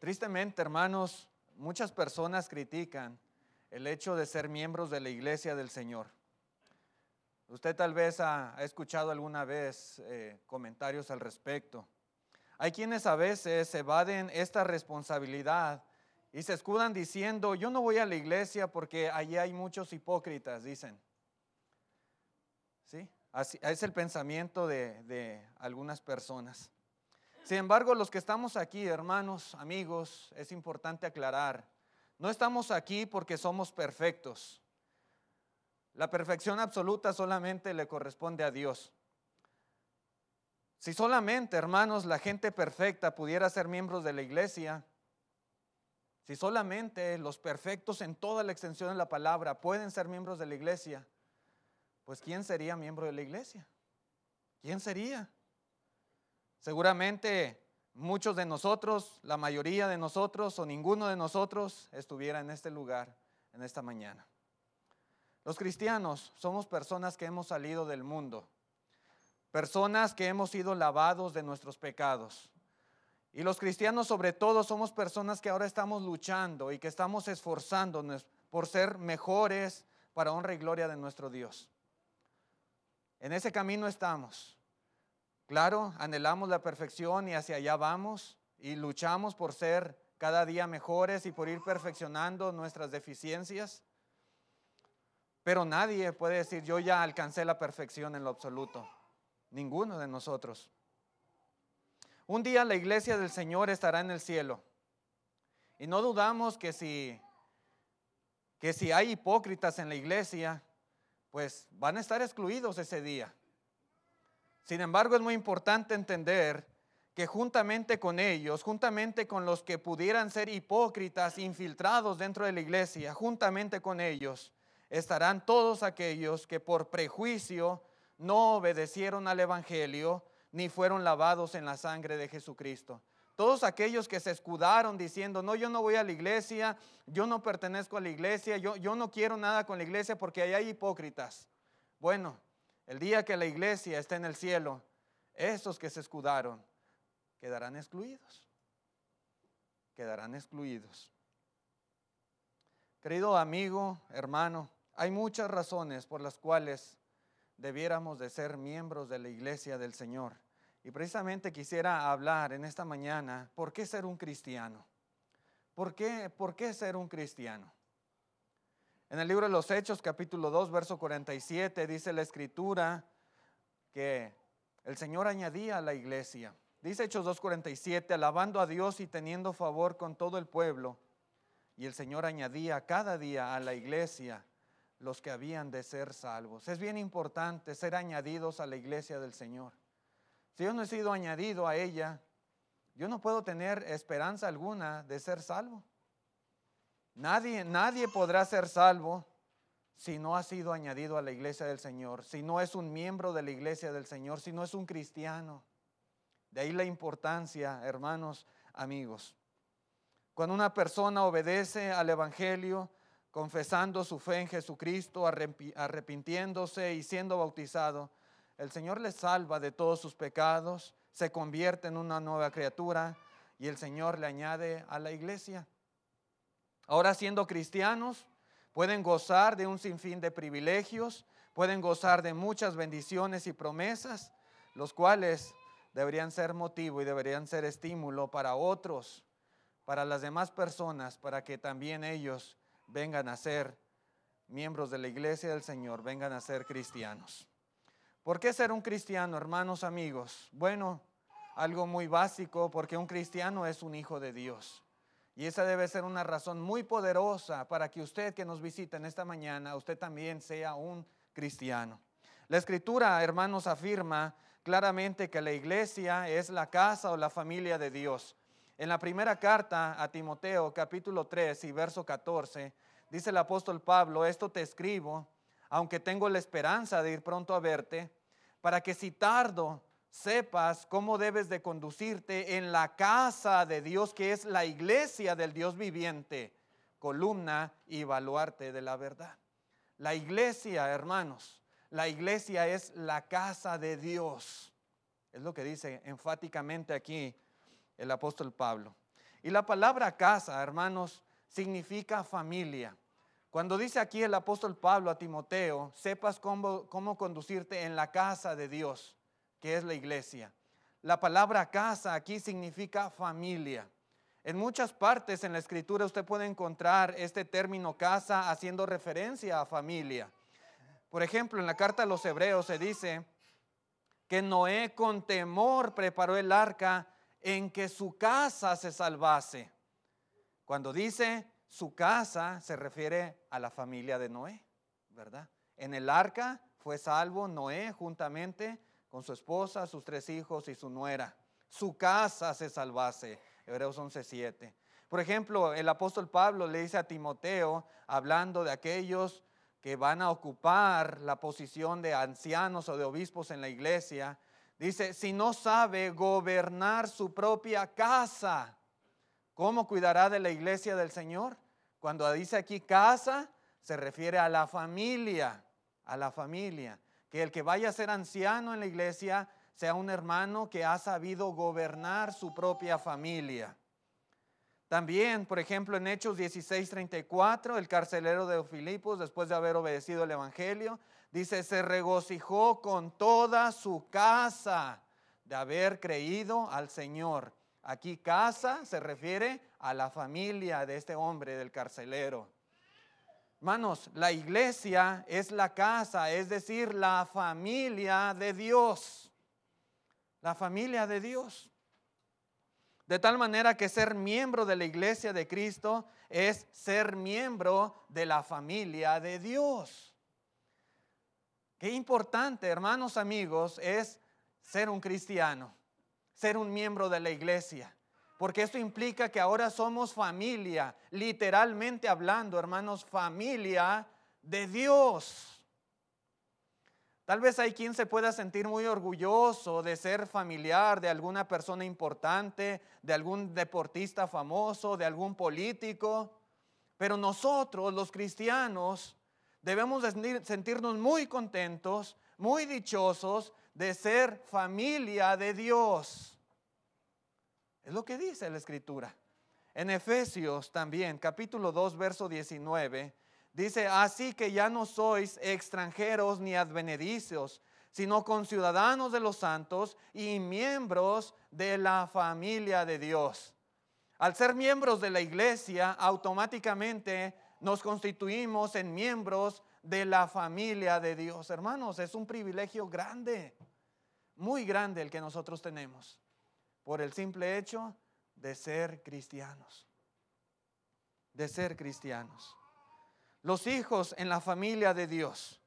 Tristemente, hermanos, muchas personas critican el hecho de ser miembros de la iglesia del Señor. Usted tal vez ha, escuchado alguna vez eh, comentarios al respecto. Hay quienes a veces evaden esta responsabilidad y se escudan diciendo, yo no voy a la iglesia porque allí hay muchos hipócritas, dicen. ¿Sí? Así, es el pensamiento de, de algunas personas. Sin embargo, los que estamos aquí, hermanos, amigos, es importante aclarar, no estamos aquí porque somos perfectos. La perfección absoluta solamente le corresponde a Dios. Si solamente, hermanos, la gente perfecta pudiera ser miembros de la iglesia, si solamente los perfectos en toda la extensión de la palabra pueden ser miembros de la iglesia, pues ¿quién sería miembro de la iglesia? ¿Quién sería? Seguramente muchos de nosotros, la mayoría de nosotros o ninguno de nosotros estuviera en este lugar en esta mañana. Los cristianos somos personas que hemos salido del mundo, personas que hemos sido lavados de nuestros pecados. Y los cristianos sobre todo somos personas que ahora estamos luchando y que estamos esforzándonos por ser mejores para honra y gloria de nuestro Dios. En ese camino estamos. Claro, anhelamos la perfección y hacia allá vamos y luchamos por ser cada día mejores y por ir perfeccionando nuestras deficiencias. Pero nadie puede decir, yo ya alcancé la perfección en lo absoluto. Ninguno de nosotros. Un día la iglesia del Señor estará en el cielo. Y no dudamos que si, que si hay hipócritas en la iglesia, pues van a estar excluidos ese día. Sin embargo, es muy importante entender que juntamente con ellos, juntamente con los que pudieran ser hipócritas infiltrados dentro de la iglesia, juntamente con ellos estarán todos aquellos que por prejuicio no obedecieron al Evangelio ni fueron lavados en la sangre de Jesucristo. Todos aquellos que se escudaron diciendo, no, yo no voy a la iglesia, yo no pertenezco a la iglesia, yo, yo no quiero nada con la iglesia porque ahí hay hipócritas. Bueno, el día que la iglesia esté en el cielo, esos que se escudaron quedarán excluidos. Quedarán excluidos. Querido amigo, hermano, hay muchas razones por las cuales debiéramos de ser miembros de la iglesia del Señor. Y precisamente quisiera hablar en esta mañana, ¿por qué ser un cristiano? ¿Por qué, por qué ser un cristiano? En el libro de los Hechos, capítulo 2, verso 47, dice la escritura que el Señor añadía a la iglesia. Dice Hechos 2.47, alabando a Dios y teniendo favor con todo el pueblo. Y el Señor añadía cada día a la iglesia los que habían de ser salvos. Es bien importante ser añadidos a la iglesia del Señor. Si yo no he sido añadido a ella, yo no puedo tener esperanza alguna de ser salvo. Nadie, nadie podrá ser salvo si no ha sido añadido a la iglesia del Señor, si no es un miembro de la iglesia del Señor, si no es un cristiano. De ahí la importancia, hermanos, amigos. Cuando una persona obedece al Evangelio, confesando su fe en Jesucristo, arrepintiéndose y siendo bautizado, el Señor le salva de todos sus pecados, se convierte en una nueva criatura y el Señor le añade a la iglesia. Ahora siendo cristianos, pueden gozar de un sinfín de privilegios, pueden gozar de muchas bendiciones y promesas, los cuales deberían ser motivo y deberían ser estímulo para otros, para las demás personas, para que también ellos vengan a ser miembros de la iglesia del Señor, vengan a ser cristianos. ¿Por qué ser un cristiano, hermanos, amigos? Bueno, algo muy básico, porque un cristiano es un hijo de Dios. Y esa debe ser una razón muy poderosa para que usted que nos visita en esta mañana, usted también sea un cristiano. La escritura, hermanos, afirma claramente que la iglesia es la casa o la familia de Dios. En la primera carta a Timoteo, capítulo 3 y verso 14, dice el apóstol Pablo, esto te escribo, aunque tengo la esperanza de ir pronto a verte, para que si tardo, sepas cómo debes de conducirte en la casa de Dios, que es la iglesia del Dios viviente, columna y baluarte de la verdad. La iglesia, hermanos, la iglesia es la casa de Dios. Es lo que dice enfáticamente aquí el apóstol Pablo. Y la palabra casa, hermanos, significa familia. Cuando dice aquí el apóstol Pablo a Timoteo, sepas cómo, cómo conducirte en la casa de Dios, que es la iglesia. La palabra casa aquí significa familia. En muchas partes en la escritura usted puede encontrar este término casa haciendo referencia a familia. Por ejemplo, en la carta a los hebreos se dice que Noé con temor preparó el arca en que su casa se salvase. Cuando dice su casa se refiere a la familia de Noé, ¿verdad? En el arca fue salvo Noé juntamente con su esposa, sus tres hijos y su nuera. Su casa se salvase. Hebreos 11:7. Por ejemplo, el apóstol Pablo le dice a Timoteo, hablando de aquellos que van a ocupar la posición de ancianos o de obispos en la iglesia, dice, si no sabe gobernar su propia casa, ¿Cómo cuidará de la iglesia del Señor? Cuando dice aquí casa, se refiere a la familia, a la familia. Que el que vaya a ser anciano en la iglesia sea un hermano que ha sabido gobernar su propia familia. También, por ejemplo, en Hechos 16:34, el carcelero de Filipos, después de haber obedecido el Evangelio, dice, se regocijó con toda su casa de haber creído al Señor. Aquí casa se refiere a la familia de este hombre, del carcelero. Hermanos, la iglesia es la casa, es decir, la familia de Dios. La familia de Dios. De tal manera que ser miembro de la iglesia de Cristo es ser miembro de la familia de Dios. Qué importante, hermanos amigos, es ser un cristiano ser un miembro de la iglesia. Porque esto implica que ahora somos familia, literalmente hablando, hermanos, familia de Dios. Tal vez hay quien se pueda sentir muy orgulloso de ser familiar de alguna persona importante, de algún deportista famoso, de algún político. Pero nosotros, los cristianos, debemos sentirnos muy contentos, muy dichosos de ser familia de Dios. Es lo que dice la escritura. En Efesios también, capítulo 2, verso 19, dice, así que ya no sois extranjeros ni advenedicios, sino conciudadanos de los santos y miembros de la familia de Dios. Al ser miembros de la iglesia, automáticamente nos constituimos en miembros de la familia de Dios. Hermanos, es un privilegio grande, muy grande el que nosotros tenemos por el simple hecho de ser cristianos. De ser cristianos. Los hijos en la familia de Dios,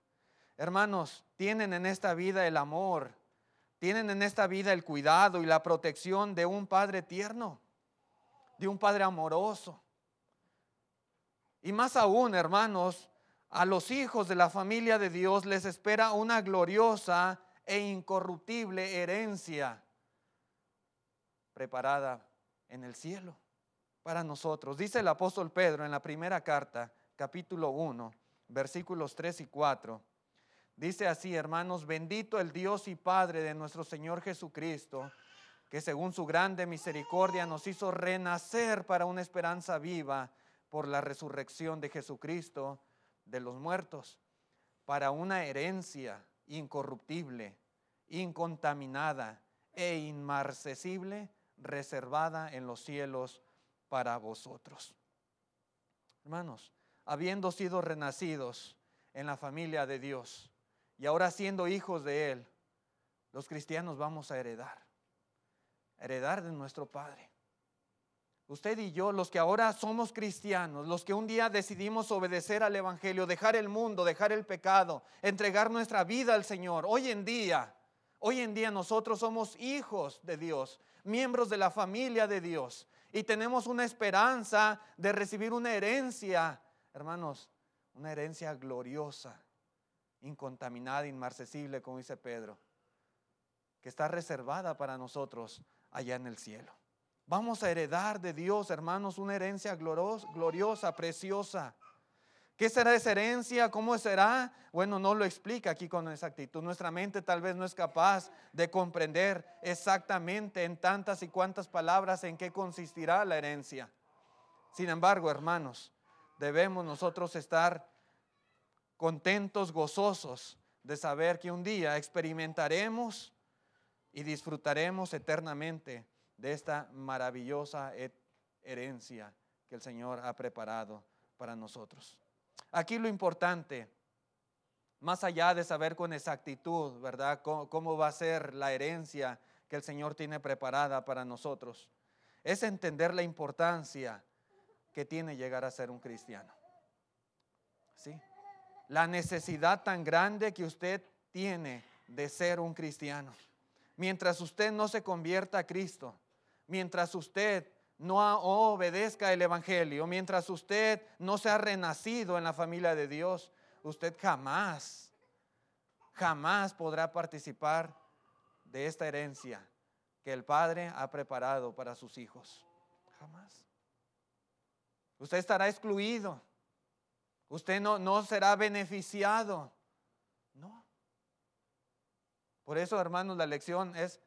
hermanos, tienen en esta vida el amor, tienen en esta vida el cuidado y la protección de un Padre tierno, de un Padre amoroso. Y más aún, hermanos, a los hijos de la familia de Dios les espera una gloriosa e incorruptible herencia preparada en el cielo para nosotros. Dice el apóstol Pedro en la primera carta, capítulo 1, versículos 3 y 4. Dice así, hermanos, bendito el Dios y Padre de nuestro Señor Jesucristo, que según su grande misericordia nos hizo renacer para una esperanza viva por la resurrección de Jesucristo de los muertos, para una herencia incorruptible, incontaminada e inmarcesible, reservada en los cielos para vosotros. Hermanos, habiendo sido renacidos en la familia de Dios y ahora siendo hijos de Él, los cristianos vamos a heredar, heredar de nuestro Padre. Usted y yo, los que ahora somos cristianos, los que un día decidimos obedecer al Evangelio, dejar el mundo, dejar el pecado, entregar nuestra vida al Señor, hoy en día, hoy en día nosotros somos hijos de Dios miembros de la familia de Dios y tenemos una esperanza de recibir una herencia, hermanos, una herencia gloriosa, incontaminada, inmarcesible, como dice Pedro, que está reservada para nosotros allá en el cielo. Vamos a heredar de Dios, hermanos, una herencia gloriosa, preciosa. ¿Qué será esa herencia? ¿Cómo será? Bueno, no lo explica aquí con exactitud. Nuestra mente tal vez no es capaz de comprender exactamente en tantas y cuantas palabras en qué consistirá la herencia. Sin embargo, hermanos, debemos nosotros estar contentos, gozosos de saber que un día experimentaremos y disfrutaremos eternamente de esta maravillosa herencia que el Señor ha preparado para nosotros. Aquí lo importante, más allá de saber con exactitud, ¿verdad?, cómo, va a ser la herencia que el Señor tiene preparada para nosotros, es entender la importancia que tiene llegar a ser un cristiano. ¿Sí? La necesidad tan grande que usted tiene de ser un cristiano. Mientras usted no se convierta a Cristo, mientras usted no obedezca el Evangelio, mientras usted no sea renacido en la familia de Dios, usted jamás, jamás podrá participar de esta herencia que el Padre ha preparado para sus hijos. Jamás. Usted estará excluido. Usted no, no será beneficiado. No. Por eso, hermanos, la lección es,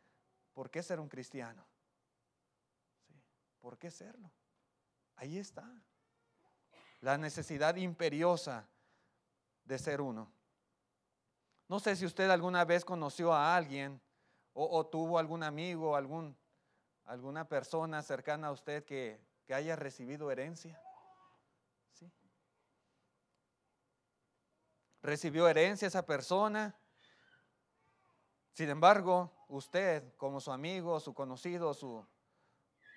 ¿por qué ser un cristiano? ¿Por qué serlo? Ahí está. La necesidad imperiosa de ser uno. No sé si usted alguna vez conoció a alguien o, tuvo algún amigo, algún, alguna persona cercana a usted que, que haya recibido herencia. ¿Sí? Recibió herencia esa persona. Sin embargo, usted, como su amigo, su conocido, su,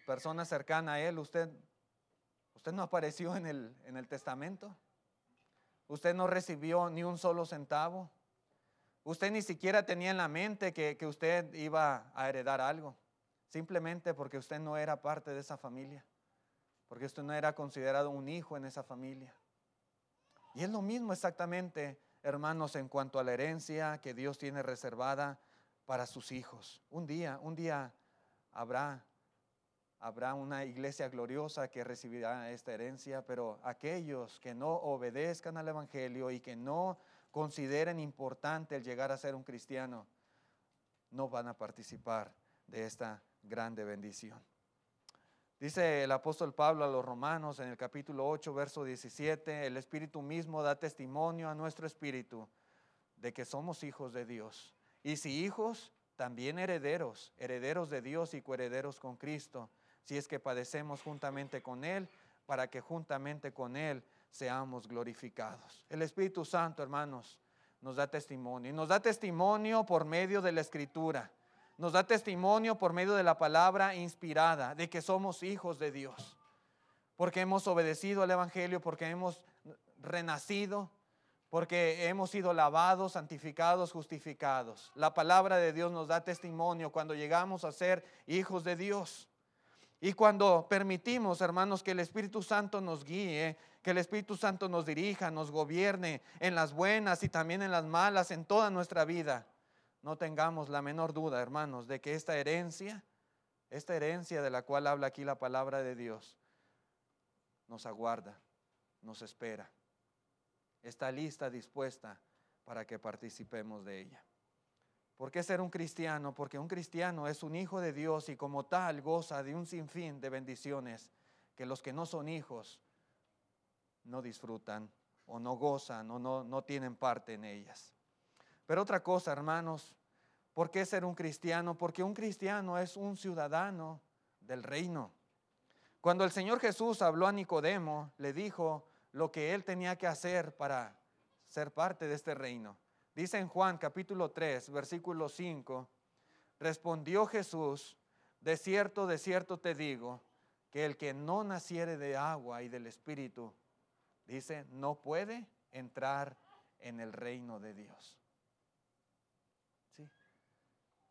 persona cercana a él, usted, usted no apareció en el, en el testamento. Usted no recibió ni un solo centavo. Usted ni siquiera tenía en la mente que, que usted iba a heredar algo. Simplemente porque usted no era parte de esa familia. Porque usted no era considerado un hijo en esa familia. Y es lo mismo exactamente, hermanos, en cuanto a la herencia que Dios tiene reservada para sus hijos. Un día, un día habrá habrá una iglesia gloriosa que recibirá esta herencia, pero aquellos que no obedezcan al Evangelio y que no consideren importante el llegar a ser un cristiano, no van a participar de esta grande bendición. Dice el apóstol Pablo a los romanos en el capítulo 8, verso 17, el Espíritu mismo da testimonio a nuestro espíritu de que somos hijos de Dios. Y si hijos, también herederos, herederos de Dios y coherederos con Cristo si es que padecemos juntamente con Él, para que juntamente con Él seamos glorificados. El Espíritu Santo, hermanos, nos da testimonio. Y nos da testimonio por medio de la Escritura. Nos da testimonio por medio de la palabra inspirada de que somos hijos de Dios. Porque hemos obedecido al Evangelio, porque hemos renacido, porque hemos sido lavados, santificados, justificados. La palabra de Dios nos da testimonio cuando llegamos a ser hijos de Dios. Y cuando permitimos, hermanos, que el Espíritu Santo nos guíe, que el Espíritu Santo nos dirija, nos gobierne en las buenas y también en las malas, en toda nuestra vida, no tengamos la menor duda, hermanos, de que esta herencia, esta herencia de la cual habla aquí la palabra de Dios, nos aguarda, nos espera, está lista, dispuesta para que participemos de ella. ¿Por qué ser un cristiano? Porque un cristiano es un hijo de Dios y como tal goza de un sinfín de bendiciones que los que no son hijos no disfrutan o no gozan o no, no tienen parte en ellas. Pero otra cosa, hermanos, ¿por qué ser un cristiano? Porque un cristiano es un ciudadano del reino. Cuando el Señor Jesús habló a Nicodemo, le dijo lo que él tenía que hacer para ser parte de este reino. Dice en Juan capítulo 3, versículo 5, respondió Jesús, de cierto, de cierto te digo, que el que no naciere de agua y del Espíritu, dice, no puede entrar en el reino de Dios. ¿Sí?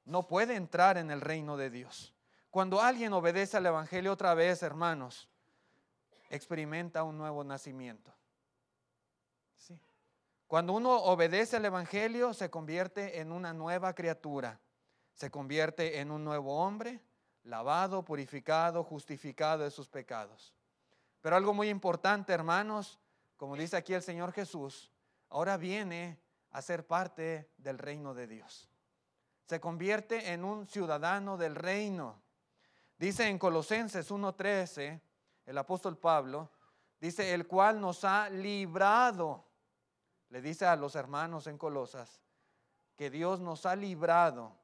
No puede entrar en el reino de Dios. Cuando alguien obedece al Evangelio otra vez, hermanos, experimenta un nuevo nacimiento. Cuando uno obedece al Evangelio, se convierte en una nueva criatura, se convierte en un nuevo hombre, lavado, purificado, justificado de sus pecados. Pero algo muy importante, hermanos, como dice aquí el Señor Jesús, ahora viene a ser parte del reino de Dios. Se convierte en un ciudadano del reino. Dice en Colosenses 1:13, el apóstol Pablo, dice, el cual nos ha librado, le dice a los hermanos en Colosas, que Dios nos ha librado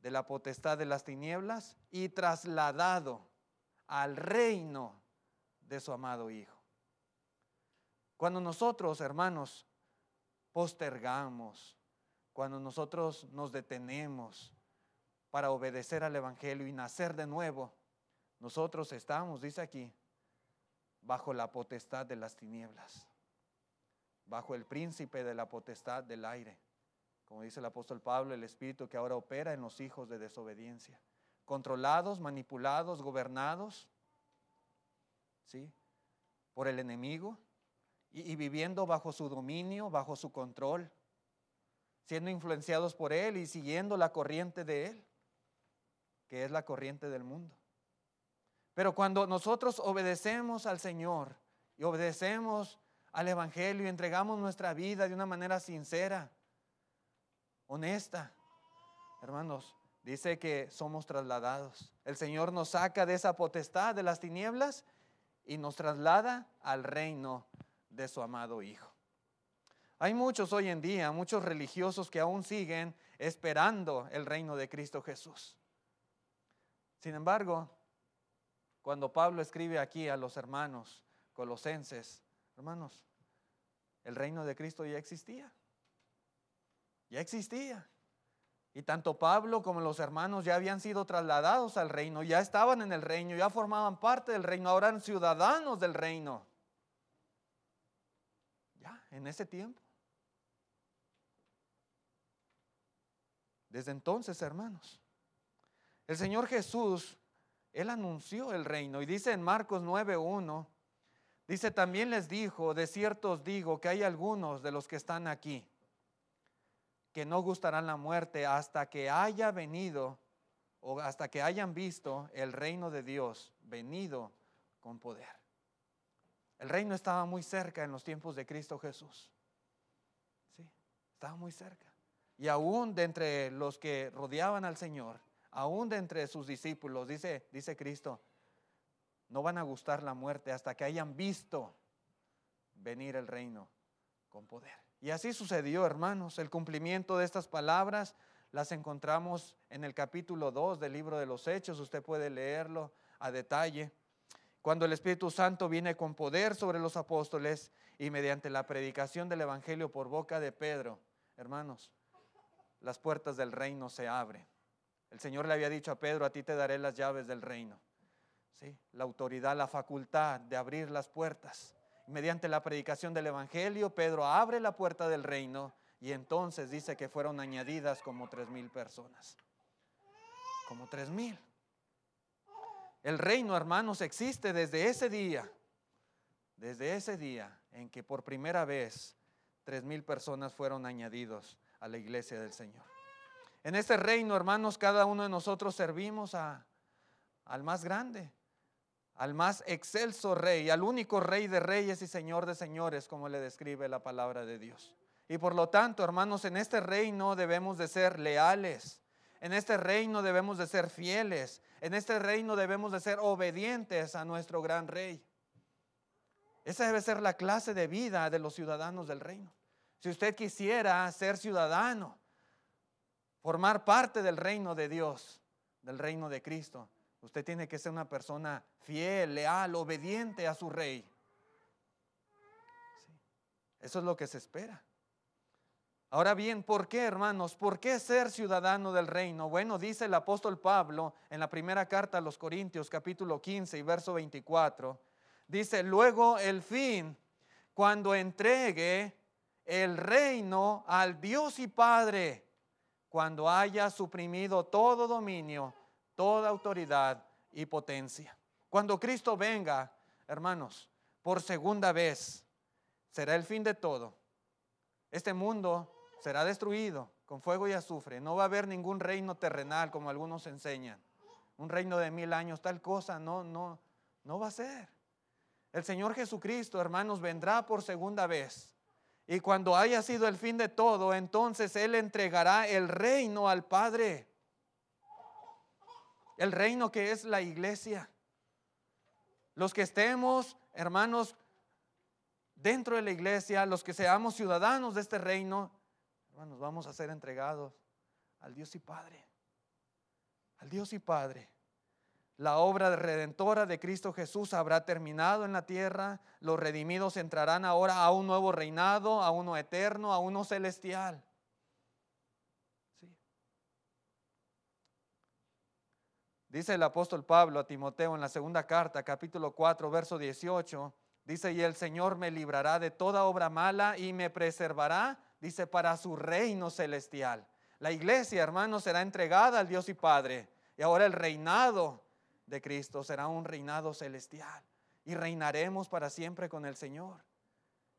de la potestad de las tinieblas y trasladado al reino de su amado Hijo. Cuando nosotros, hermanos, postergamos, cuando nosotros nos detenemos para obedecer al Evangelio y nacer de nuevo, nosotros estamos, dice aquí, bajo la potestad de las tinieblas, bajo el príncipe de la potestad del aire, como dice el apóstol Pablo, el espíritu que ahora opera en los hijos de desobediencia, controlados, manipulados, gobernados, ¿sí? Por el enemigo, y, viviendo bajo su dominio, bajo su control, siendo influenciados por Él y siguiendo la corriente de Él, que es la corriente del mundo. Pero cuando nosotros obedecemos al Señor y obedecemos al Evangelio y entregamos nuestra vida de una manera sincera, honesta, hermanos, dice que somos trasladados. El Señor nos saca de esa potestad de las tinieblas y nos traslada al reino de su amado Hijo. Hay muchos hoy en día, muchos religiosos que aún siguen esperando el reino de Cristo Jesús. Sin embargo, cuando Pablo escribe aquí a los hermanos colosenses, hermanos, el reino de Cristo ya existía. Ya existía. Y tanto Pablo como los hermanos ya habían sido trasladados al reino, ya estaban en el reino, ya formaban parte del reino, ahora eran ciudadanos del reino en ese tiempo. Desde entonces, hermanos, el Señor Jesús, Él anunció el reino y dice en Marcos 9.1, dice, también les dijo, de cierto os digo que hay algunos de los que están aquí que no gustarán la muerte hasta que haya venido o hasta que hayan visto el reino de Dios venido con poder. El reino estaba muy cerca en los tiempos de Cristo Jesús. Sí, estaba muy cerca. Y aún de entre los que rodeaban al Señor, aún de entre sus discípulos, dice, dice Cristo, no van a gustar la muerte hasta que hayan visto venir el reino con poder. Y así sucedió, hermanos. El cumplimiento de estas palabras las encontramos en el capítulo 2 del libro de los Hechos. Usted puede leerlo a detalle cuando el Espíritu Santo viene con poder sobre los apóstoles y mediante la predicación del Evangelio por boca de Pedro, hermanos, las puertas del reino se abren. El Señor le había dicho a Pedro, a ti te daré las llaves del reino. La autoridad, la facultad de abrir las puertas. mediante la predicación del Evangelio, Pedro abre la puerta del reino y entonces dice que fueron añadidas como tres mil personas. Como tres mil. El reino, hermanos, existe desde ese día, desde ese día en que por primera vez tres mil personas fueron añadidos a la iglesia del Señor. En este reino, hermanos, cada uno de nosotros servimos a, al más grande, al más excelso rey, al único rey de reyes y señor de señores, como le describe la palabra de Dios. Y por lo tanto, hermanos, en este reino debemos de ser leales, en este reino debemos de ser fieles. En este reino debemos de ser obedientes a nuestro gran rey. Esa debe ser la clase de vida de los ciudadanos del reino. Si usted quisiera ser ciudadano, formar parte del reino de Dios, del reino de Cristo, usted tiene que ser una persona fiel, leal, obediente a su rey. Eso es lo que se espera. Ahora bien, ¿por qué, hermanos? ¿Por qué ser ciudadano del reino? Bueno, dice el apóstol Pablo en la primera carta a los Corintios, capítulo 15 y verso 24. Dice, luego el fin, cuando entregue el reino al Dios y Padre, cuando haya suprimido todo dominio, toda autoridad y potencia. Cuando Cristo venga, hermanos, por segunda vez, será el fin de todo. Este mundo será destruido con fuego y azufre. No va a haber ningún reino terrenal como algunos enseñan. Un reino de mil años, tal cosa, no, no, no va a ser. El Señor Jesucristo, hermanos, vendrá por segunda vez. Y cuando haya sido el fin de todo, entonces Él entregará el reino al Padre. El reino que es la iglesia. Los que estemos, hermanos, dentro de la iglesia, los que seamos ciudadanos de este reino, hermanos, vamos a ser entregados al Dios y Padre. Al Dios y Padre. La obra redentora de Cristo Jesús habrá terminado en la tierra. Los redimidos entrarán ahora a un nuevo reinado, a uno eterno, a uno celestial. Dice el apóstol Pablo a Timoteo en la segunda carta, capítulo 4, verso 18. Dice, y el Señor me librará de toda obra mala y me preservará, dice, para su reino celestial. La iglesia, hermanos, será entregada al Dios y Padre. Y ahora el reinado de Cristo será un reinado celestial. Y reinaremos para siempre con el Señor.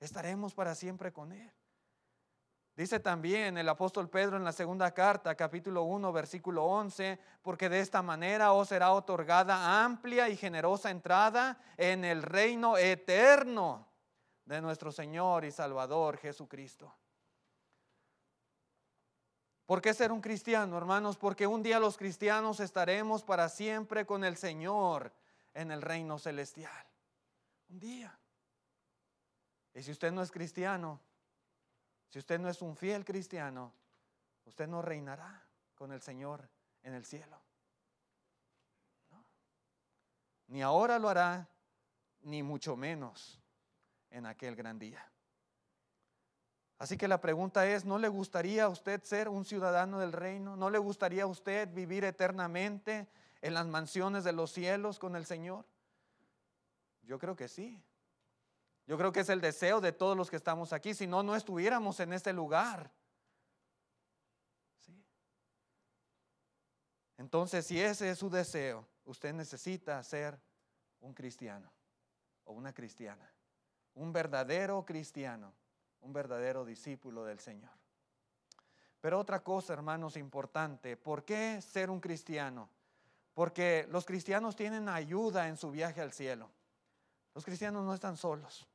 Estaremos para siempre con Él. Dice también el apóstol Pedro en la segunda carta, capítulo 1, versículo 11, porque de esta manera os será otorgada amplia y generosa entrada en el reino eterno de nuestro Señor y Salvador Jesucristo. ¿Por qué ser un cristiano, hermanos? Porque un día los cristianos estaremos para siempre con el Señor en el reino celestial. Un día. Y si usted no es cristiano, si usted no es un fiel cristiano, usted no reinará con el Señor en el cielo. Ni ahora lo hará, ni mucho menos en aquel gran día. Así que la pregunta es, ¿no le gustaría a usted ser un ciudadano del reino? ¿No le gustaría a usted vivir eternamente en las mansiones de los cielos con el Señor? Yo creo que sí. Yo creo que es el deseo de todos los que estamos aquí, si no, no estuviéramos en este lugar. Entonces, si ese es su deseo, usted necesita ser un cristiano o una cristiana, un verdadero cristiano, un verdadero discípulo del Señor. Pero otra cosa, hermanos, importante, ¿por qué ser un cristiano? Porque los cristianos tienen ayuda en su viaje al cielo. Los cristianos no están solos.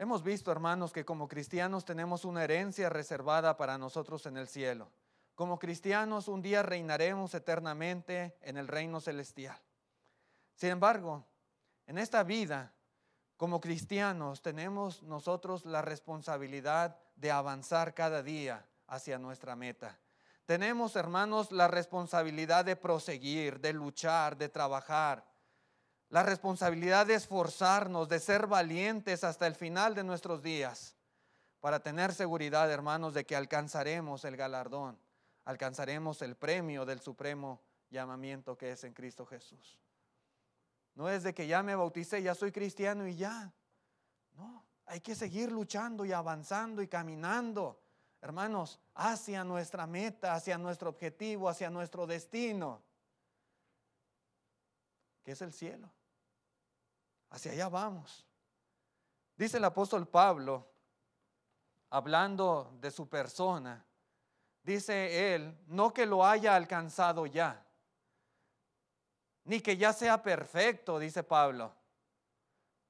Hemos visto, hermanos, que como cristianos tenemos una herencia reservada para nosotros en el cielo. Como cristianos un día reinaremos eternamente en el reino celestial. Sin embargo, en esta vida, como cristianos, tenemos nosotros la responsabilidad de avanzar cada día hacia nuestra meta. Tenemos, hermanos, la responsabilidad de proseguir, de luchar, de trabajar, la responsabilidad de esforzarnos, de ser valientes hasta el final de nuestros días, para tener seguridad, hermanos, de que alcanzaremos el galardón, alcanzaremos el premio del supremo llamamiento que es en Cristo Jesús. No es de que ya me bauticé, ya soy cristiano y ya. No, hay que seguir luchando y avanzando y caminando, hermanos, hacia nuestra meta, hacia nuestro objetivo, hacia nuestro destino, que es el cielo. Hacia allá vamos. Dice el apóstol Pablo, hablando de su persona, dice él, no que lo haya alcanzado ya, ni que ya sea perfecto, dice Pablo,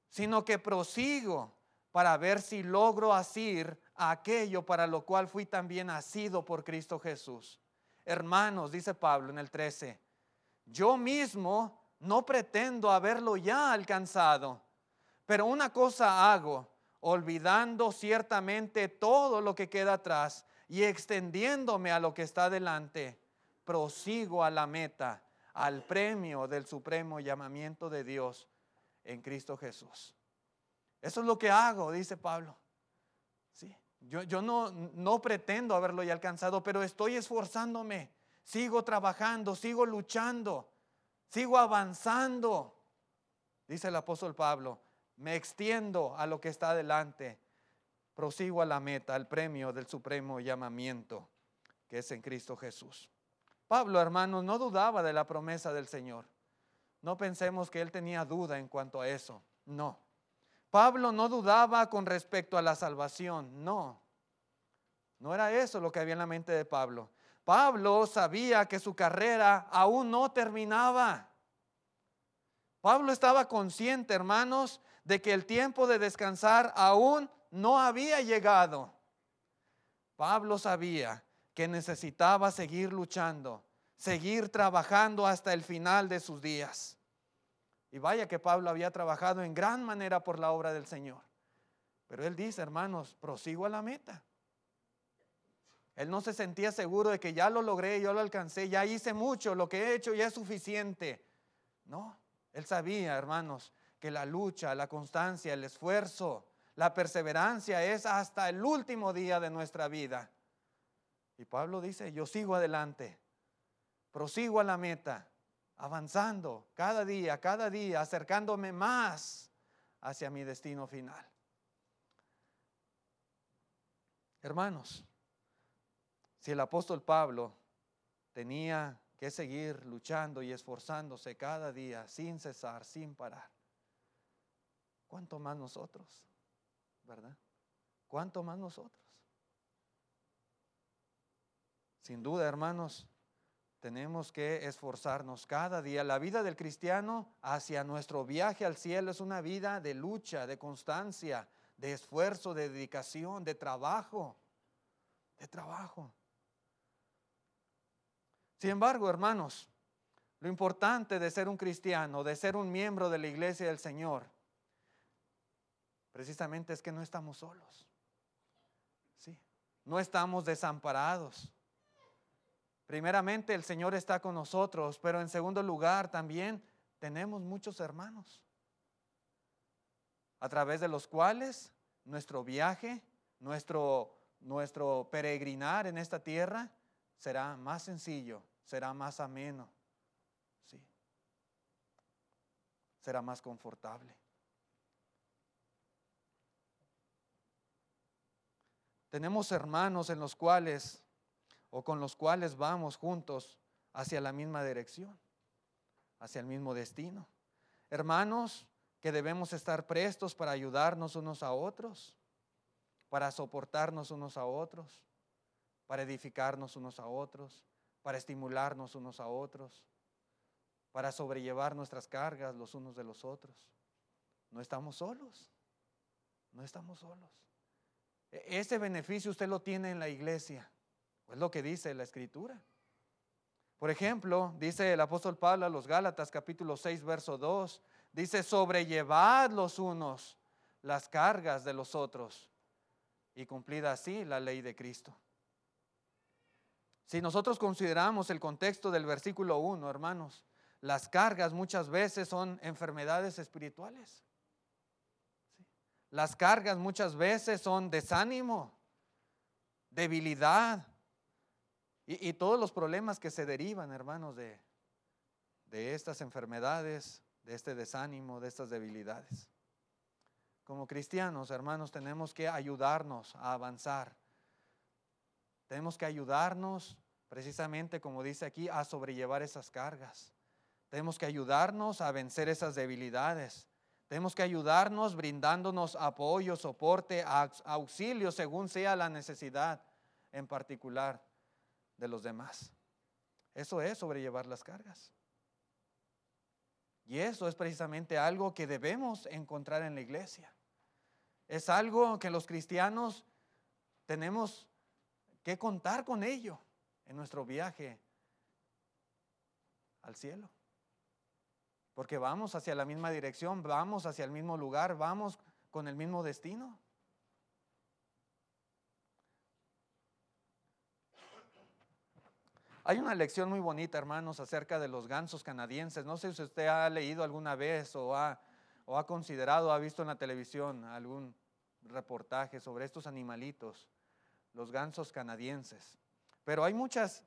sino que prosigo para ver si logro asir aquello para lo cual fui también asido por Cristo Jesús. Hermanos, dice Pablo en el 13, yo mismo no pretendo haberlo ya alcanzado, pero una cosa hago, olvidando ciertamente todo lo que queda atrás y extendiéndome a lo que está delante, prosigo a la meta, al premio del supremo llamamiento de Dios en Cristo Jesús. Eso es lo que hago, dice Pablo. Sí, yo, yo no, no pretendo haberlo ya alcanzado, pero estoy esforzándome, sigo trabajando, sigo luchando sigo avanzando. Dice el apóstol Pablo, me extiendo a lo que está adelante, prosigo a la meta, al premio del supremo llamamiento que es en Cristo Jesús. Pablo, hermanos, no dudaba de la promesa del Señor. No pensemos que él tenía duda en cuanto a eso. No. Pablo no dudaba con respecto a la salvación. No. No era eso lo que había en la mente de Pablo. Pablo sabía que su carrera aún no terminaba. Pablo estaba consciente, hermanos, de que el tiempo de descansar aún no había llegado. Pablo sabía que necesitaba seguir luchando, seguir trabajando hasta el final de sus días. Y vaya que Pablo había trabajado en gran manera por la obra del Señor. Pero él dice, hermanos, prosigo a la meta. Él no se sentía seguro de que ya lo logré, yo lo alcancé, ya hice mucho, lo que he hecho ya es suficiente. No, él sabía, hermanos, que la lucha, la constancia, el esfuerzo, la perseverancia es hasta el último día de nuestra vida. Y Pablo dice, yo sigo adelante, prosigo a la meta, avanzando cada día, cada día, acercándome más hacia mi destino final. Hermanos, si el apóstol Pablo tenía que seguir luchando y esforzándose cada día sin cesar, sin parar, ¿cuánto más nosotros? ¿Verdad? ¿Cuánto más nosotros? Sin duda, hermanos, tenemos que esforzarnos cada día. La vida del cristiano hacia nuestro viaje al cielo es una vida de lucha, de constancia, de esfuerzo, de dedicación, de trabajo, de trabajo. Sin embargo, hermanos, lo importante de ser un cristiano, de ser un miembro de la iglesia del Señor, precisamente es que no estamos solos. Sí, no estamos desamparados. Primeramente, el Señor está con nosotros, pero en segundo lugar también tenemos muchos hermanos, a través de los cuales nuestro viaje, nuestro, nuestro peregrinar en esta tierra será más sencillo, será más ameno, sí. Será más confortable. Tenemos hermanos en los cuales o con los cuales vamos juntos hacia la misma dirección, hacia el mismo destino. Hermanos que debemos estar prestos para ayudarnos unos a otros, para soportarnos unos a otros, para edificarnos unos a otros, para estimularnos unos a otros, para sobrellevar nuestras cargas los unos de los otros. No estamos solos, no estamos solos. E-, ese beneficio usted lo tiene en la iglesia, es lo que dice la escritura. Por ejemplo, dice el apóstol Pablo a los Gálatas capítulo 6, verso 2, dice, sobrellevad los unos las cargas de los otros y cumplida así la ley de Cristo. Si nosotros consideramos el contexto del versículo 1, hermanos, las cargas muchas veces son enfermedades espirituales. Las cargas muchas veces son desánimo, debilidad y, todos los problemas que se derivan, hermanos, de, de estas enfermedades, de este desánimo, de estas debilidades. Como cristianos, hermanos, tenemos que ayudarnos a avanzar tenemos que ayudarnos, precisamente como dice aquí, a sobrellevar esas cargas. Tenemos que ayudarnos a vencer esas debilidades. Tenemos que ayudarnos brindándonos apoyo, soporte, auxilio según sea la necesidad en particular de los demás. Eso es sobrellevar las cargas. Y eso es precisamente algo que debemos encontrar en la iglesia. Es algo que los cristianos tenemos que contar con ello en nuestro viaje al cielo. Porque vamos hacia la misma dirección, vamos hacia el mismo lugar, vamos con el mismo destino. Hay una lección muy bonita, hermanos, acerca de los gansos canadienses. No sé si usted ha leído alguna vez o ha, o ha considerado, ha visto en la televisión algún reportaje sobre estos animalitos los gansos canadienses. Pero hay muchas,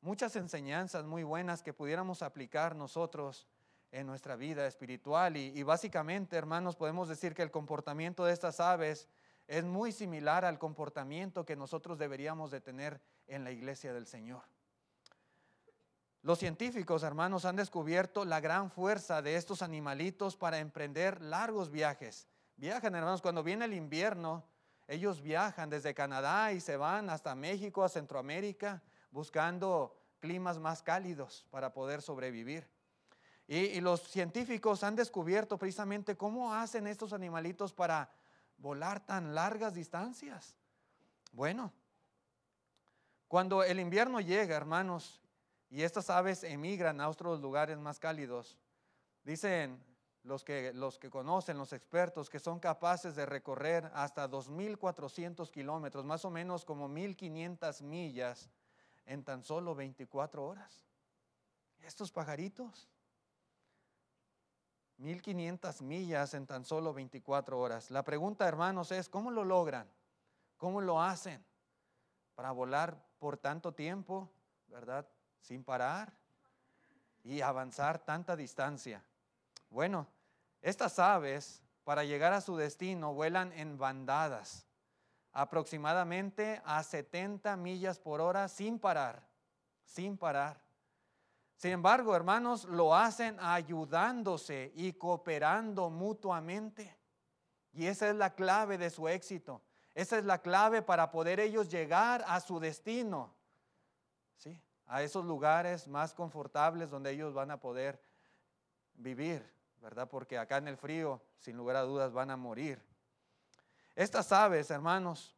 muchas enseñanzas muy buenas que pudiéramos aplicar nosotros en nuestra vida espiritual. Y, básicamente, hermanos, podemos decir que el comportamiento de estas aves es muy similar al comportamiento que nosotros deberíamos de tener en la iglesia del Señor. Los científicos, hermanos, han descubierto la gran fuerza de estos animalitos para emprender largos viajes. Viajan, hermanos, cuando viene el invierno, ellos viajan desde Canadá y se van hasta México, a Centroamérica, buscando climas más cálidos para poder sobrevivir. Y, los científicos han descubierto precisamente cómo hacen estos animalitos para volar tan largas distancias. Bueno, cuando el invierno llega, hermanos, y estas aves emigran a otros lugares más cálidos, dicen los que, los que conocen, los expertos, que son capaces de recorrer hasta 2.400 kilómetros, más o menos como 1.500 millas en tan solo 24 horas. Estos pajaritos, 1.500 millas en tan solo 24 horas. La pregunta, hermanos, es, ¿cómo lo logran? ¿Cómo lo hacen para volar por tanto tiempo, verdad? Sin parar y avanzar tanta distancia. Bueno, estas aves, para llegar a su destino, vuelan en bandadas, aproximadamente a 70 millas por hora sin parar, sin parar. Sin embargo, hermanos, lo hacen ayudándose y cooperando mutuamente. Y esa es la clave de su éxito. Esa es la clave para poder ellos llegar a su destino. ¿Sí? A esos lugares más confortables donde ellos van a poder vivir. ¿Verdad? Porque acá en el frío, sin lugar a dudas, van a morir. Estas aves, hermanos,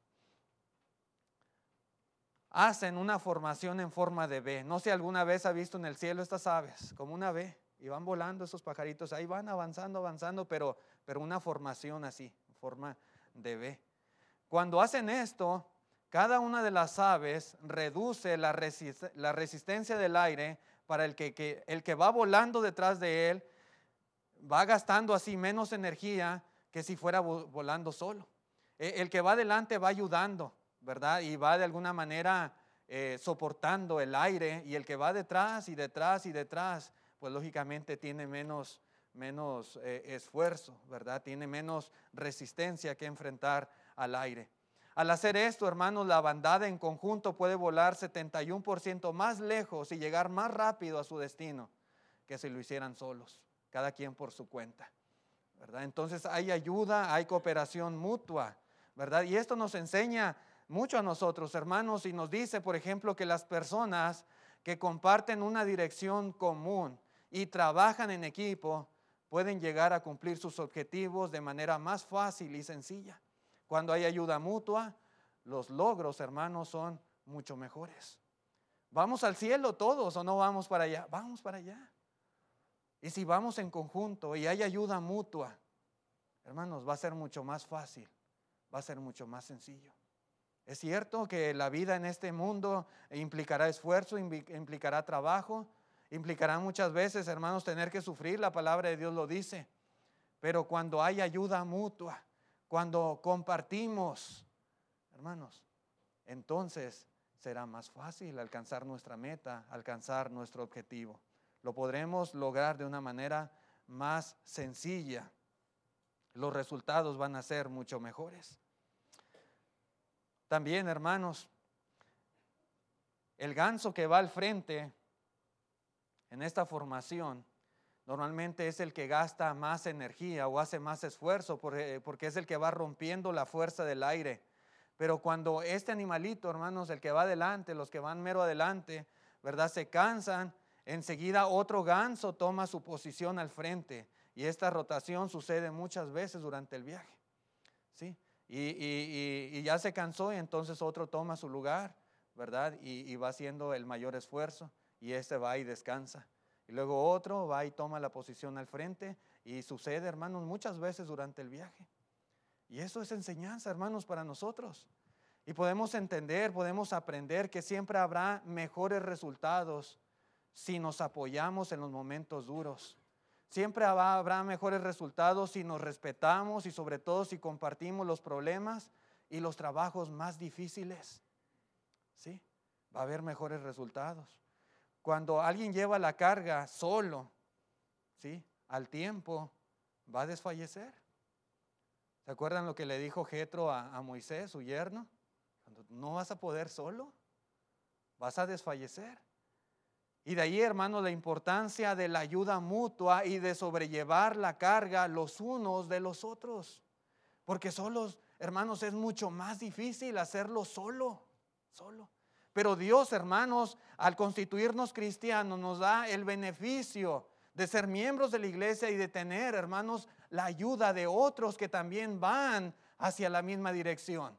hacen una formación en forma de B. No sé si alguna vez ha visto en el cielo estas aves, como una B, y van volando esos pajaritos, ahí van avanzando, avanzando, pero, pero una formación así, en forma de B. Cuando hacen esto, cada una de las aves reduce la, resistencia del aire para el que, el que va volando detrás de él va gastando así menos energía que si fuera volando solo. E, el que va adelante va ayudando, ¿verdad? Y va de alguna manera eh, soportando el aire y el que va detrás y detrás y detrás, pues lógicamente tiene menos, menos eh, esfuerzo, ¿verdad? Tiene menos resistencia que enfrentar al aire. Al hacer esto, hermanos, la bandada en conjunto puede volar 71% más lejos y llegar más rápido a su destino que si lo hicieran solos cada quien por su cuenta. ¿verdad? Entonces hay ayuda, hay cooperación mutua, ¿verdad? Y esto nos enseña mucho a nosotros, hermanos, y nos dice, por ejemplo, que las personas que comparten una dirección común y trabajan en equipo pueden llegar a cumplir sus objetivos de manera más fácil y sencilla. Cuando hay ayuda mutua, los logros, hermanos, son mucho mejores. ¿Vamos al cielo todos o no vamos para allá? Vamos para allá. Y si vamos en conjunto y hay ayuda mutua, hermanos, va a ser mucho más fácil, va a ser mucho más sencillo. Es cierto que la vida en este mundo implicará esfuerzo, implicará trabajo, implicará muchas veces, hermanos, tener que sufrir, la palabra de Dios lo dice. Pero cuando hay ayuda mutua, cuando compartimos, hermanos, entonces será más fácil alcanzar nuestra meta, alcanzar nuestro objetivo lo podremos lograr de una manera más sencilla. Los resultados van a ser mucho mejores. También, hermanos, el ganso que va al frente en esta formación normalmente es el que gasta más energía o hace más esfuerzo porque es el que va rompiendo la fuerza del aire. Pero cuando este animalito, hermanos, el que va adelante, los que van mero adelante, ¿verdad? Se cansan Enseguida otro ganso toma su posición al frente y esta rotación sucede muchas veces durante el viaje. ¿sí? Y, ya se cansó y entonces otro toma su lugar, ¿verdad? Y, va haciendo el mayor esfuerzo y este va y descansa. Y luego otro va y toma la posición al frente y sucede, hermanos, muchas veces durante el viaje. Y eso es enseñanza, hermanos, para nosotros. Y podemos entender, podemos aprender que siempre habrá mejores resultados si nos apoyamos en los momentos duros. Siempre habrá mejores resultados si nos respetamos y sobre todo si compartimos los problemas y los trabajos más difíciles. ¿Sí? Va a haber mejores resultados. Cuando alguien lleva la carga solo, ¿sí? Al tiempo va a desfallecer. ¿Se acuerdan lo que le dijo Jetro a, a Moisés, su yerno? No vas a poder solo, vas a desfallecer. Y de ahí, hermanos, la importancia de la ayuda mutua y de sobrellevar la carga los unos de los otros. Porque solos, hermanos, es mucho más difícil hacerlo solo, solo. Pero Dios, hermanos, al constituirnos cristianos, nos da el beneficio de ser miembros de la iglesia y de tener, hermanos, la ayuda de otros que también van hacia la misma dirección.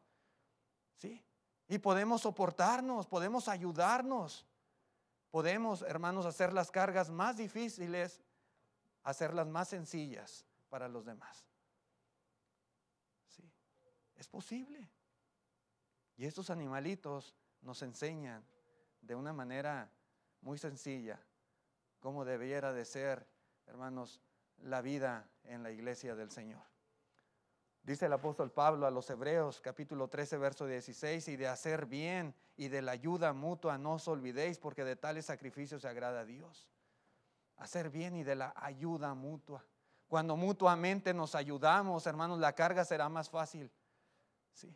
¿Sí? Y podemos soportarnos, podemos ayudarnos. Podemos, hermanos, hacer las cargas más difíciles, hacerlas más sencillas para los demás. ¿Sí? Es posible. Y estos animalitos nos enseñan de una manera muy sencilla cómo debiera de ser, hermanos, la vida en la iglesia del Señor. Dice el apóstol Pablo a los Hebreos capítulo 13 verso 16 y de hacer bien y de la ayuda mutua no os olvidéis porque de tales sacrificios se agrada a Dios. Hacer bien y de la ayuda mutua. Cuando mutuamente nos ayudamos, hermanos, la carga será más fácil. Sí.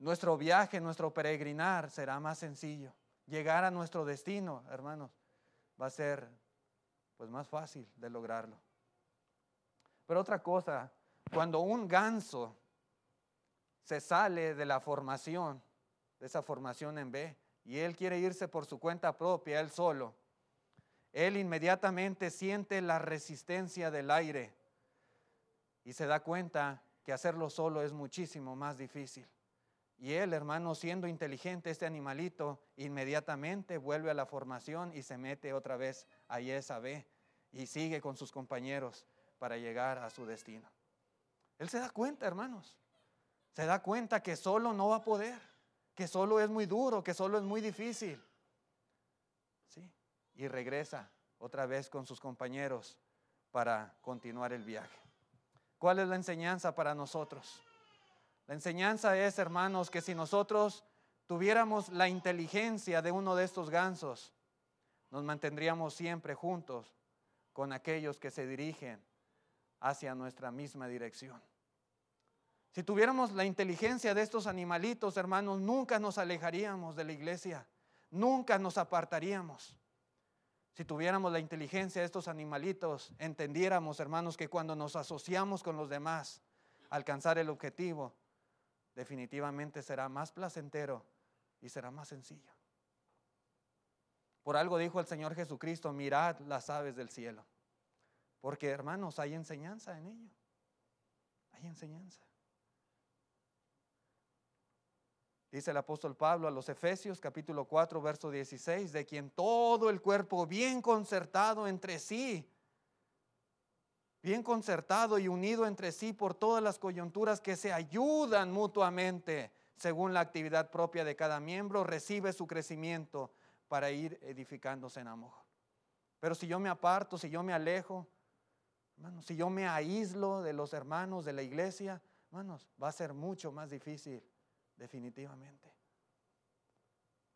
Nuestro viaje, nuestro peregrinar será más sencillo. Llegar a nuestro destino, hermanos, va a ser pues más fácil de lograrlo. Pero otra cosa cuando un ganso se sale de la formación, de esa formación en B, y él quiere irse por su cuenta propia, él solo, él inmediatamente siente la resistencia del aire y se da cuenta que hacerlo solo es muchísimo más difícil. Y él, hermano, siendo inteligente, este animalito, inmediatamente vuelve a la formación y se mete otra vez a esa B y sigue con sus compañeros para llegar a su destino. Él se da cuenta, hermanos. Se da cuenta que solo no va a poder, que solo es muy duro, que solo es muy difícil. ¿Sí? Y regresa otra vez con sus compañeros para continuar el viaje. ¿Cuál es la enseñanza para nosotros? La enseñanza es, hermanos, que si nosotros tuviéramos la inteligencia de uno de estos gansos, nos mantendríamos siempre juntos con aquellos que se dirigen hacia nuestra misma dirección. Si tuviéramos la inteligencia de estos animalitos, hermanos, nunca nos alejaríamos de la iglesia, nunca nos apartaríamos. Si tuviéramos la inteligencia de estos animalitos, entendiéramos, hermanos, que cuando nos asociamos con los demás, alcanzar el objetivo, definitivamente será más placentero y será más sencillo. Por algo dijo el Señor Jesucristo, mirad las aves del cielo, porque hermanos, hay enseñanza en ello, hay enseñanza. Dice el apóstol Pablo a los Efesios capítulo 4 verso 16, de quien todo el cuerpo bien concertado entre sí, bien concertado y unido entre sí por todas las coyunturas que se ayudan mutuamente según la actividad propia de cada miembro, recibe su crecimiento para ir edificándose en amor. Pero si yo me aparto, si yo me alejo, hermanos, si yo me aíslo de los hermanos de la iglesia, hermanos, va a ser mucho más difícil definitivamente.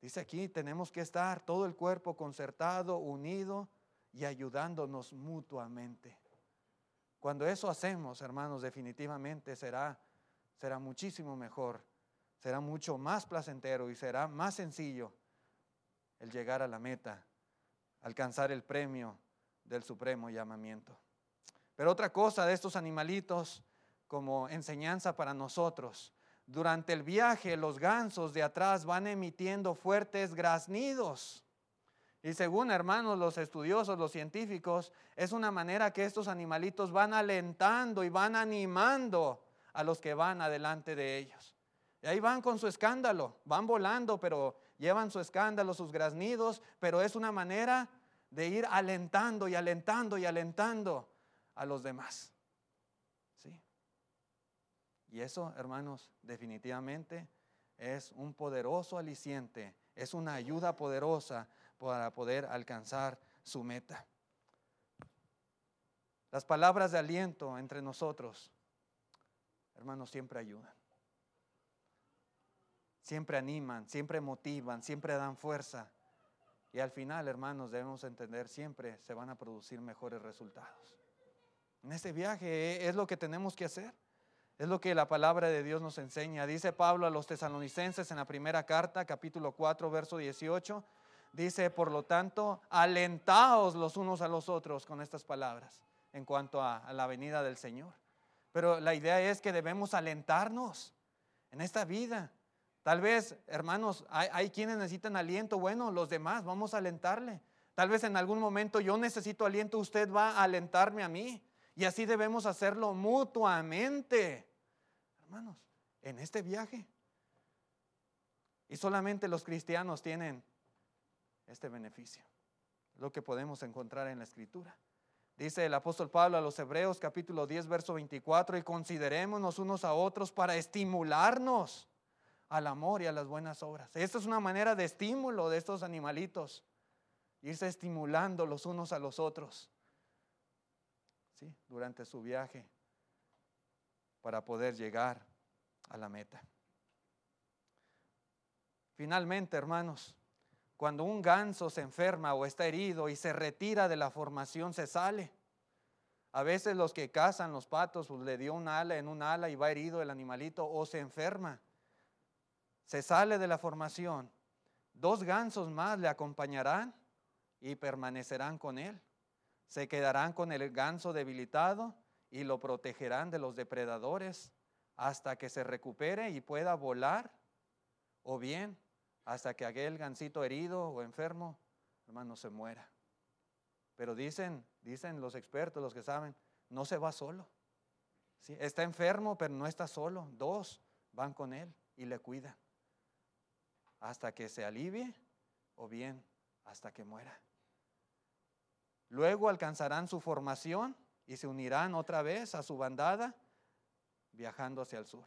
Dice aquí, tenemos que estar todo el cuerpo concertado, unido y ayudándonos mutuamente. Cuando eso hacemos, hermanos, definitivamente será, será muchísimo mejor, será mucho más placentero y será más sencillo el llegar a la meta, alcanzar el premio del supremo llamamiento. Pero otra cosa de estos animalitos como enseñanza para nosotros durante el viaje, los gansos de atrás van emitiendo fuertes graznidos. Y según hermanos, los estudiosos, los científicos, es una manera que estos animalitos van alentando y van animando a los que van adelante de ellos. Y ahí van con su escándalo, van volando, pero llevan su escándalo, sus graznidos, pero es una manera de ir alentando y alentando y alentando a los demás. Y eso, hermanos, definitivamente es un poderoso aliciente, es una ayuda poderosa para poder alcanzar su meta. Las palabras de aliento entre nosotros, hermanos, siempre ayudan. Siempre animan, siempre motivan, siempre dan fuerza. Y al final, hermanos, debemos entender, siempre se van a producir mejores resultados. En este viaje es lo que tenemos que hacer. Es lo que la palabra de Dios nos enseña. Dice Pablo a los tesalonicenses en la primera carta, capítulo 4, verso 18. Dice, por lo tanto, alentaos los unos a los otros con estas palabras en cuanto a, la venida del Señor. Pero la idea es que debemos alentarnos en esta vida. Tal vez, hermanos, hay, hay, quienes necesitan aliento. Bueno, los demás, vamos a alentarle. Tal vez en algún momento yo necesito aliento, usted va a alentarme a mí. Y así debemos hacerlo mutuamente. Hermanos, en este viaje. Y solamente los cristianos tienen este beneficio. Lo que podemos encontrar en la escritura. Dice el apóstol Pablo a los Hebreos capítulo 10, verso 24, y considerémonos unos a otros para estimularnos al amor y a las buenas obras. Esta es una manera de estímulo de estos animalitos, irse estimulando los unos a los otros durante su viaje para poder llegar a la meta. Finalmente, hermanos, cuando un ganso se enferma o está herido y se retira de la formación, se sale. A veces los que cazan los patos, pues le dio un ala en un ala y va herido el animalito o se enferma. Se sale de la formación. Dos gansos más le acompañarán y permanecerán con él. Se quedarán con el ganso debilitado y lo protegerán de los depredadores hasta que se recupere y pueda volar o bien hasta que aquel gansito herido o enfermo, hermano, se muera. Pero dicen, dicen los expertos, los que saben, no se va solo. ¿Sí? Está enfermo, pero no está solo. Dos van con él y le cuidan. Hasta que se alivie o bien hasta que muera. Luego alcanzarán su formación y se unirán otra vez a su bandada viajando hacia el sur.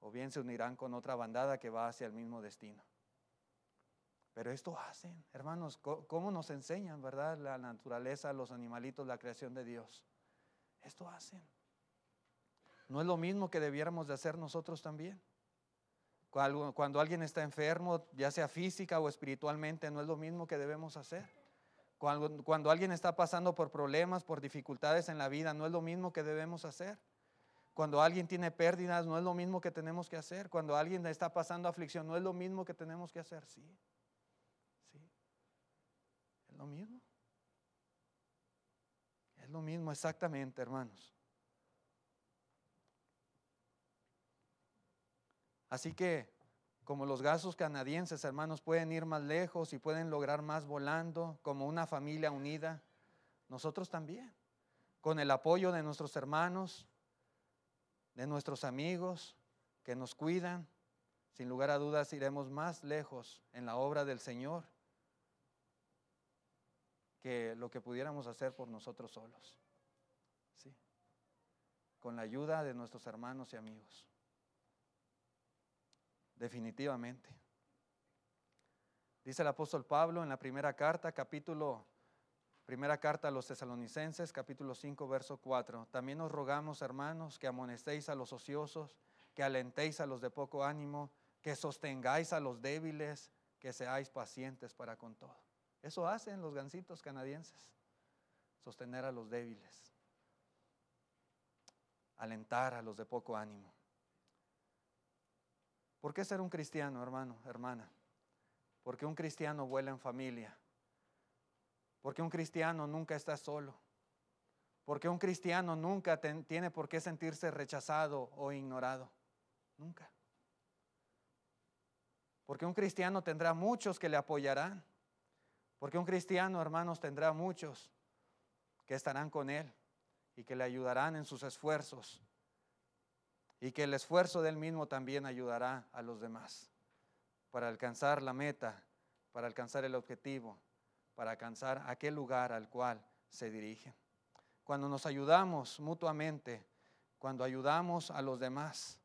O bien se unirán con otra bandada que va hacia el mismo destino. Pero esto hacen, hermanos, ¿cómo nos enseñan, verdad? La naturaleza, los animalitos, la creación de Dios. Esto hacen. ¿No es lo mismo que debiéramos de hacer nosotros también? Cuando, alguien está enfermo, ya sea física o espiritualmente, no es lo mismo que debemos hacer. Cuando, alguien está pasando por problemas, por dificultades en la vida, no es lo mismo que debemos hacer. Cuando alguien tiene pérdidas, no es lo mismo que tenemos que hacer. Cuando alguien está pasando aflicción, no es lo mismo que tenemos que hacer. Sí lo mismo. Es lo mismo exactamente, hermanos. Así que, como los gasos canadienses, hermanos, pueden ir más lejos y pueden lograr más volando, como una familia unida, nosotros también, con el apoyo de nuestros hermanos, de nuestros amigos que nos cuidan, sin lugar a dudas iremos más lejos en la obra del Señor que lo que pudiéramos hacer por nosotros solos. ¿Sí? Con la ayuda de nuestros hermanos y amigos. Definitivamente. Dice el apóstol Pablo en la primera carta, capítulo, primera carta a los tesalonicenses, capítulo 5, verso 4. También os rogamos, hermanos, que amonestéis a los ociosos, que alentéis a los de poco ánimo, que sostengáis a los débiles, que seáis pacientes para con todo. Eso hacen los gansitos canadienses, sostener a los débiles, alentar a los de poco ánimo. ¿Por qué ser un cristiano, hermano, hermana? Porque un cristiano vuela en familia. Porque un cristiano nunca está solo. Porque un cristiano nunca tiene por qué sentirse rechazado o ignorado. Nunca. Porque un cristiano tendrá muchos que le apoyarán. Porque un cristiano, hermanos, tendrá muchos que estarán con Él y que le ayudarán en sus esfuerzos. Y que el esfuerzo de Él mismo también ayudará a los demás para alcanzar la meta, para alcanzar el objetivo, para alcanzar aquel lugar al cual se dirigen. Cuando nos ayudamos mutuamente, cuando ayudamos a los demás,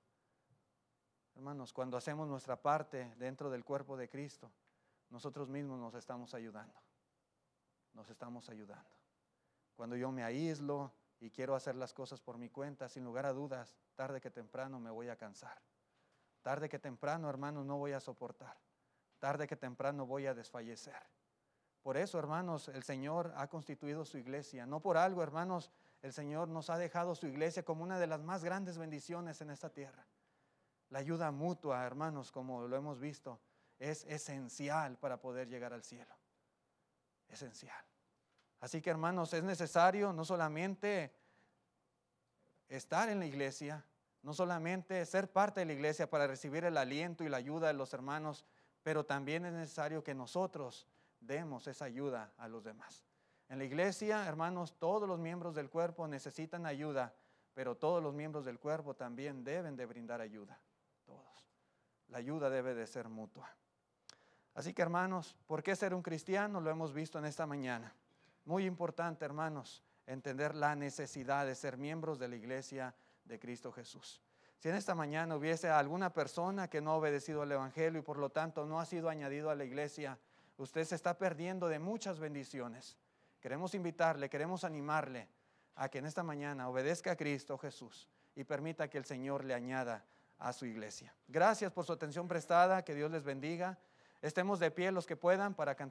hermanos, cuando hacemos nuestra parte dentro del cuerpo de Cristo, nosotros mismos nos estamos ayudando. Nos estamos ayudando. Cuando yo me aíslo y quiero hacer las cosas por mi cuenta, sin lugar a dudas, tarde que temprano me voy a cansar. Tarde que temprano, hermanos, no voy a soportar. Tarde que temprano voy a desfallecer. Por eso, hermanos, el Señor ha constituido su iglesia. No por algo, hermanos, el Señor nos ha dejado su iglesia como una de las más grandes bendiciones en esta tierra. La ayuda mutua, hermanos, como lo hemos visto, es esencial para poder llegar al cielo. Esencial. Así que hermanos, es necesario no solamente estar en la iglesia, no solamente ser parte de la iglesia para recibir el aliento y la ayuda de los hermanos, pero también es necesario que nosotros demos esa ayuda a los demás. En la iglesia, hermanos, todos los miembros del cuerpo necesitan ayuda, pero todos los miembros del cuerpo también deben de brindar ayuda. Todos. La ayuda debe de ser mutua. Así que hermanos, ¿por qué ser un cristiano? Lo hemos visto en esta mañana. Muy importante, hermanos, entender la necesidad de ser miembros de la iglesia de Cristo Jesús. Si en esta mañana hubiese alguna persona que no ha obedecido al Evangelio y por lo tanto no ha sido añadido a la iglesia, usted se está perdiendo de muchas bendiciones. Queremos invitarle, queremos animarle a que en esta mañana obedezca a Cristo Jesús y permita que el Señor le añada a su iglesia. Gracias por su atención prestada, que Dios les bendiga. Estemos de pie los que puedan para cantar.